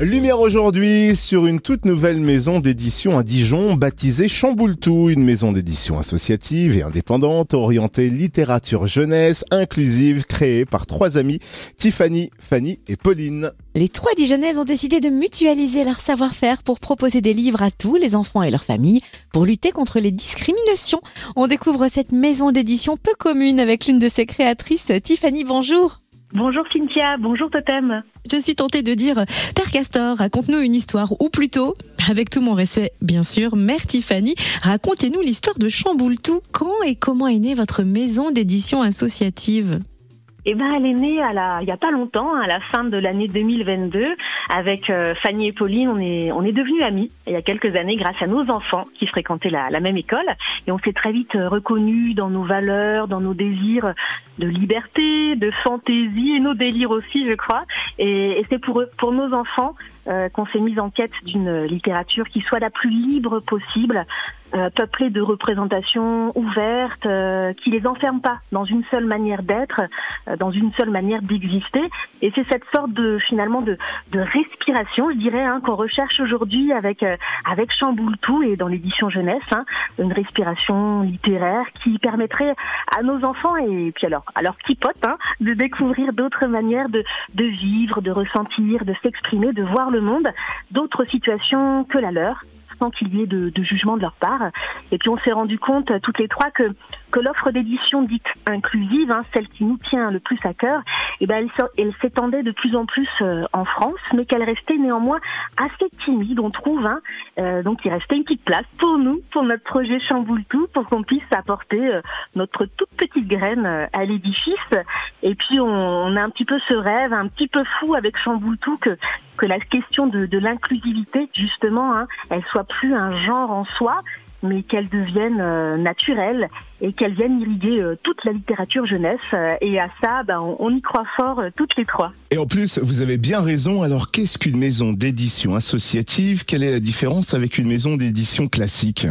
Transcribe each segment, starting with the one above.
Lumière aujourd'hui sur une toute nouvelle maison d'édition à Dijon baptisée Chamboultou, une maison d'édition associative et indépendante orientée littérature jeunesse inclusive créée par trois amis, Tiffany, Fanny et Pauline. Les trois Dijonnaises ont décidé de mutualiser leur savoir-faire pour proposer des livres à tous les enfants et leurs familles pour lutter contre les discriminations. On découvre cette maison d'édition peu commune avec l'une de ses créatrices, Tiffany, bonjour. Bonjour Cynthia, bonjour Totem. Je suis tentée de dire Père Castor, raconte-nous une histoire, ou plutôt, avec tout mon respect bien sûr, Mère Tiffany, racontez-nous l'histoire de Chamboultou. Quand et comment est née votre maison d'édition associative? Eh ben, elle est née à la, il y a pas longtemps, à la fin de l'année 2022, avec euh, Fanny et Pauline. On est, on est devenus amis il y a quelques années grâce à nos enfants qui fréquentaient la, la même école, et on s'est très vite euh, reconnus dans nos valeurs, dans nos désirs de liberté, de fantaisie et nos délires aussi, je crois. Et, et c'est pour pour nos enfants euh, qu'on s'est mis en quête d'une littérature qui soit la plus libre possible, euh, peuplée de représentations ouvertes, euh, qui les enferme pas dans une seule manière d'être, euh, dans une seule manière d'exister. Et c'est cette sorte de finalement de, de respiration, je dirais, hein, qu'on recherche aujourd'hui avec avec Chamboultou et dans l'édition jeunesse, hein, une respiration littéraire qui permettrait à nos enfants et puis alors à leurs petits potes hein, de découvrir d'autres manières de de vivre, de ressentir, de s'exprimer, de voir le monde d'autres situations que la leur sans qu'il y ait de, jugement de leur part. Et puis on s'est rendu compte toutes les trois que, que l'offre d'édition dite inclusive, hein, celle qui nous tient le plus à cœur, eh ben elle, s'étendait de plus en plus euh, en France, mais qu'elle restait néanmoins assez timide, on trouve. Hein. Euh, donc il restait une petite place pour nous, pour notre projet Chamboultou, pour qu'on puisse apporter euh, notre toute petite graine à l'édifice. Et puis on, on, a un petit peu ce rêve, un petit peu fou avec Chamboultou que que la question de, de l'inclusivité, justement, hein, elle soit plus un genre en soi, mais qu'elle devienne euh, naturelle et qu'elle vienne irriguer euh, toute la littérature jeunesse. Euh, et à ça, ben, on, on, y croit fort toutes les trois. Et en plus, vous avez bien raison. Alors, qu'est-ce qu'une maison d'édition associative? Quelle est la différence avec une maison d'édition classique?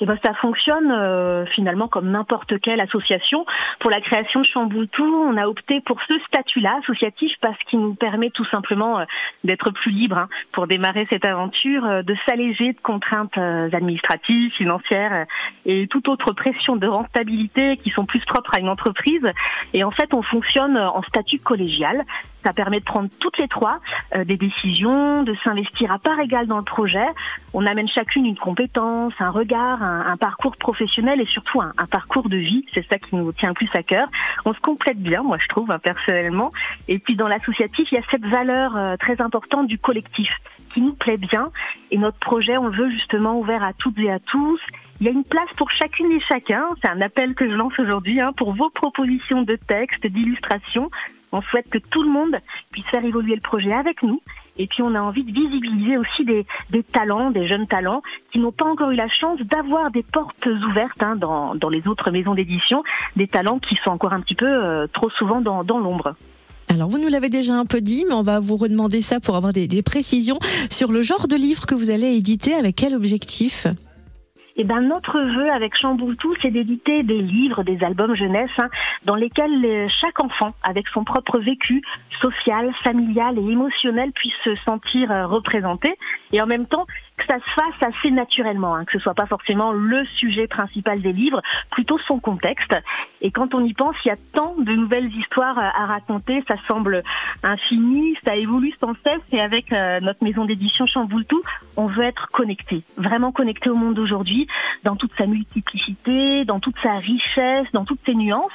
Et ben ça fonctionne euh, finalement comme n'importe quelle association. Pour la création de Chamboultou, on a opté pour ce statut-là associatif parce qu'il nous permet tout simplement euh, d'être plus libre hein, pour démarrer cette aventure, euh, de s'alléger de contraintes administratives, financières et toute autre pression de rentabilité qui sont plus propres à une entreprise. Et en fait, on fonctionne en statut collégial. Ça permet de prendre toutes les trois des décisions, de s'investir à part égale dans le projet. On amène chacune une compétence, un regard, un, parcours professionnel et surtout un, parcours de vie. C'est ça qui nous tient plus à cœur. On se complète bien, moi je trouve, hein, personnellement. Et puis dans l'associatif, il y a cette valeur euh, très importante du collectif qui nous plaît bien. Et notre projet, on le veut justement ouvert à toutes et à tous. Il y a une place pour chacune et chacun. C'est un appel que je lance aujourd'hui hein, pour vos propositions de textes, d'illustrations. On souhaite que tout le monde puisse faire évoluer le projet avec nous. Et puis on a envie de visibiliser aussi des, talents, des jeunes talents qui n'ont pas encore eu la chance d'avoir des portes ouvertes hein, dans, dans les autres maisons d'édition, des talents qui sont encore un petit peu euh, trop souvent dans, dans l'ombre. Alors vous nous l'avez déjà un peu dit, mais on va vous redemander ça pour avoir des, des précisions sur le genre de livre que vous allez éditer, avec quel objectif? Eh ben, notre vœu avec Chamboultou, c'est d'éditer des livres, des albums jeunesse, hein, dans lesquels chaque enfant, avec son propre vécu social, familial et émotionnel, puisse se sentir euh, représenté. Et en même temps, ça se fasse assez naturellement, hein, que ce soit pas forcément le sujet principal des livres, plutôt son contexte. Et quand on y pense, il y a tant de nouvelles histoires à raconter, ça semble infini, ça évolue sans cesse. Et avec euh, notre maison d'édition Chamboultou, on veut être connecté, vraiment connecté au monde d'aujourd'hui, dans toute sa multiplicité, dans toute sa richesse, dans toutes ses nuances.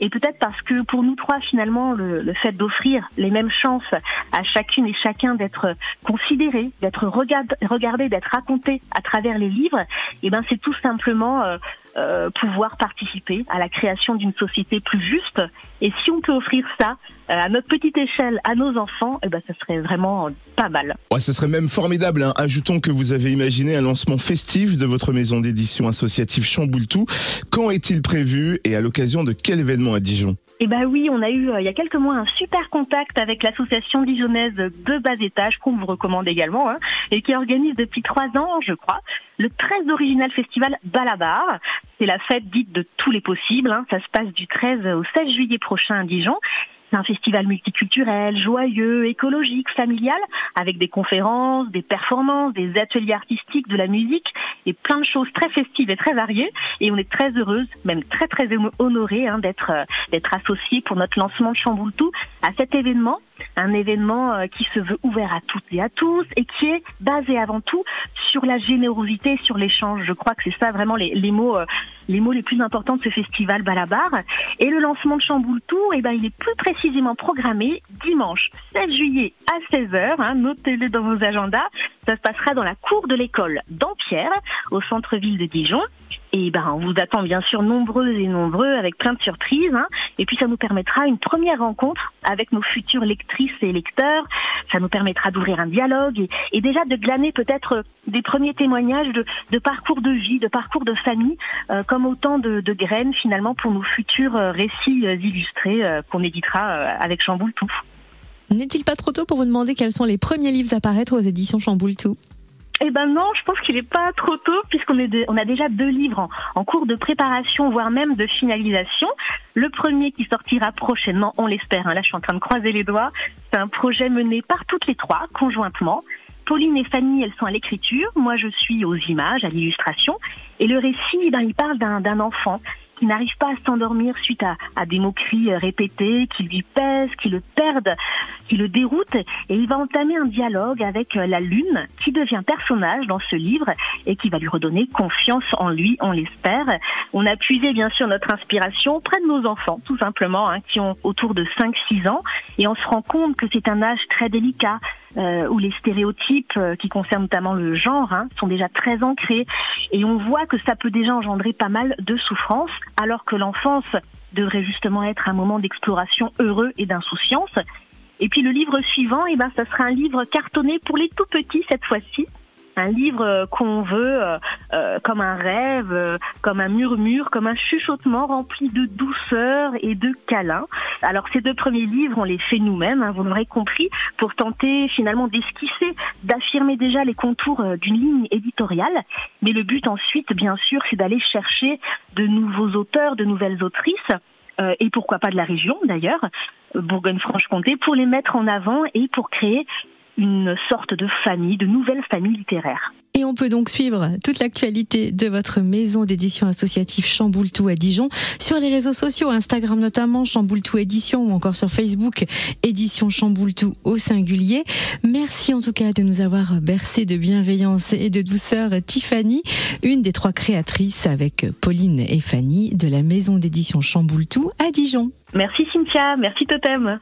Et peut-être parce que pour nous trois, finalement, le, le fait d'offrir les mêmes chances à chacune et chacun d'être considéré, d'être regardé, d'être raconté à travers les livres, eh ben c'est tout simplement euh, euh, pouvoir participer à la création d'une société plus juste. Et si on peut offrir ça euh, à notre petite échelle à nos enfants, eh ben, ça serait vraiment pas mal. Ouais, ce serait même formidable. Hein. Ajoutons que vous avez imaginé un lancement festif de votre maison d'édition associative Chamboultou. Quand est-il prévu et à l'occasion de quel événement à Dijon? Eh ben oui, on a eu euh, il y a quelques mois un super contact avec l'association dijonnaise de bas étage qu'on vous recommande également hein, et qui organise depuis trois ans, je crois, le très original festival Balabar. C'est la fête dite de tous les possibles. Hein. Ça se passe du 13 au 16 juillet prochain à Dijon. Un festival multiculturel, joyeux, écologique, familial, avec des conférences, des performances, des ateliers artistiques, de la musique et plein de choses très festives et très variées. Et on est très heureuse, même très très honorée hein, d'être euh, d'être associée pour notre lancement de Chamboultou à cet événement, un événement euh, qui se veut ouvert à toutes et à tous et qui est basé avant tout sur la générosité, sur l'échange. Je crois que c'est ça vraiment les, mots, euh, les mots les plus importants de ce festival Balabar. Et le lancement de Chamboultou, eh ben, il est plus précisément programmé dimanche 16 juillet à 16h. Hein, Notez-le dans vos agendas. Ça se passera dans la cour de l'école d'Ampierre, au centre-ville de Dijon. Et ben, on vous attend bien sûr nombreux et nombreux avec plein de surprises. Hein. Et puis ça nous permettra une première rencontre avec nos futures lectrices et lecteurs. Ça nous permettra d'ouvrir un dialogue et, déjà de glaner peut-être des premiers témoignages de, parcours de vie, de parcours de famille, euh, comme autant de, graines finalement pour nos futurs euh, récits euh, illustrés qu'on éditera avec Chamboule-Tout. N'est-il pas trop tôt pour vous demander quels sont les premiers livres à paraître aux éditions Chamboule-Tout eh ben non, je pense qu'il n'est pas trop tôt puisqu'on est on a déjà deux livres en, cours de préparation, voire même de finalisation. Le premier qui sortira prochainement, on l'espère. Hein, là, je suis en train de croiser les doigts. C'est un projet mené par toutes les trois conjointement. Pauline et Fanny, elles sont à l'écriture. Moi, je suis aux images, à l'illustration. Et le récit, ben, il parle d'un enfant qui n'arrive pas à s'endormir suite à, à, des moqueries euh, répétées, qui lui pèsent, qui le perdent, qui le déroutent. Et il va entamer un dialogue avec euh, la lune, qui devient personnage dans ce livre et qui va lui redonner confiance en lui, on l'espère. On a puisé bien sûr notre inspiration près de nos enfants, tout simplement, hein, qui ont autour de 5-6 ans. Et on se rend compte que c'est un âge très délicat, euh, où les stéréotypes euh, qui concernent notamment le genre hein, sont déjà très ancrés et on voit que ça peut déjà engendrer pas mal de souffrance alors que l'enfance devrait justement être un moment d'exploration heureux et d'insouciance. Et puis le livre suivant, eh ben, ça sera un livre cartonné pour les tout petits cette fois-ci, un livre euh, qu'on veut euh, euh, comme un rêve, comme un murmure, comme un chuchotement rempli de douceur et de câlin. Alors ces deux premiers livres, on les fait nous-mêmes, hein, vous l'aurez compris, pour tenter finalement d'esquisser, d'affirmer déjà les contours d'une ligne éditoriale. Mais le but ensuite, bien sûr, c'est d'aller chercher de nouveaux auteurs, de nouvelles autrices. et pourquoi pas de la région d'ailleurs, Bourgogne-Franche-Comté, pour les mettre en avant et pour créer une sorte de famille, de nouvelle famille littéraire. Et on peut donc suivre toute l'actualité de votre maison d'édition associative Chamboultou à Dijon sur les réseaux sociaux, Instagram notamment, Chamboultou Édition ou encore sur Facebook, Édition Chamboultou au singulier. Merci en tout cas de nous avoir bercé de bienveillance et de douceur Tiffany, une des trois créatrices avec Pauline et Fanny de la maison d'édition Chamboultou à Dijon. Merci Cynthia, merci Totem.